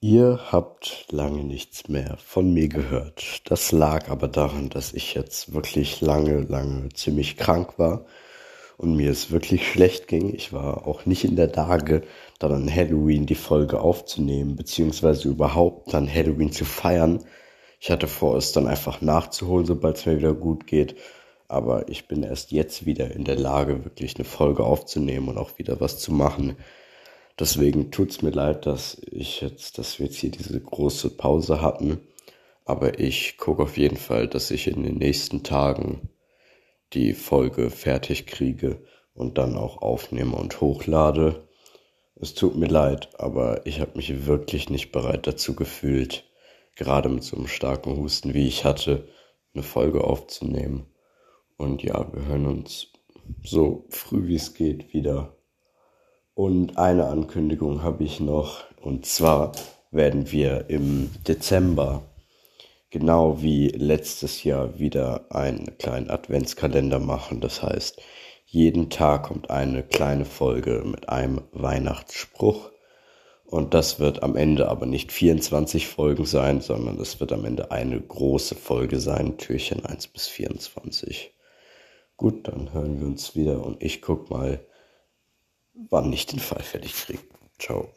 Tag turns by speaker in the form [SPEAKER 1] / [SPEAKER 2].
[SPEAKER 1] Ihr habt lange nichts mehr von mir gehört. Das lag aber daran, dass ich jetzt wirklich lange, lange ziemlich krank war und mir es wirklich schlecht ging. Ich war auch nicht in der Lage, dann an Halloween die Folge aufzunehmen, beziehungsweise überhaupt dann Halloween zu feiern. Ich hatte vor, es dann einfach nachzuholen, sobald es mir wieder gut geht. Aber ich bin erst jetzt wieder in der Lage, wirklich eine Folge aufzunehmen und auch wieder was zu machen. Deswegen tut's mir leid, dass ich jetzt, dass wir jetzt hier diese große Pause hatten. Aber ich gucke auf jeden Fall, dass ich in den nächsten Tagen die Folge fertig kriege und dann auch aufnehme und hochlade. Es tut mir leid, aber ich habe mich wirklich nicht bereit dazu gefühlt, gerade mit so einem starken Husten, wie ich hatte, eine Folge aufzunehmen. Und ja, wir hören uns so früh wie es geht wieder. Und eine Ankündigung habe ich noch. Und zwar werden wir im Dezember, genau wie letztes Jahr, wieder einen kleinen Adventskalender machen. Das heißt, jeden Tag kommt eine kleine Folge mit einem Weihnachtsspruch. Und das wird am Ende aber nicht 24 Folgen sein, sondern es wird am Ende eine große Folge sein, Türchen 1 bis 24. Gut, dann hören wir uns wieder und ich guck mal, wann ich den Fall fertig kriege. Ciao.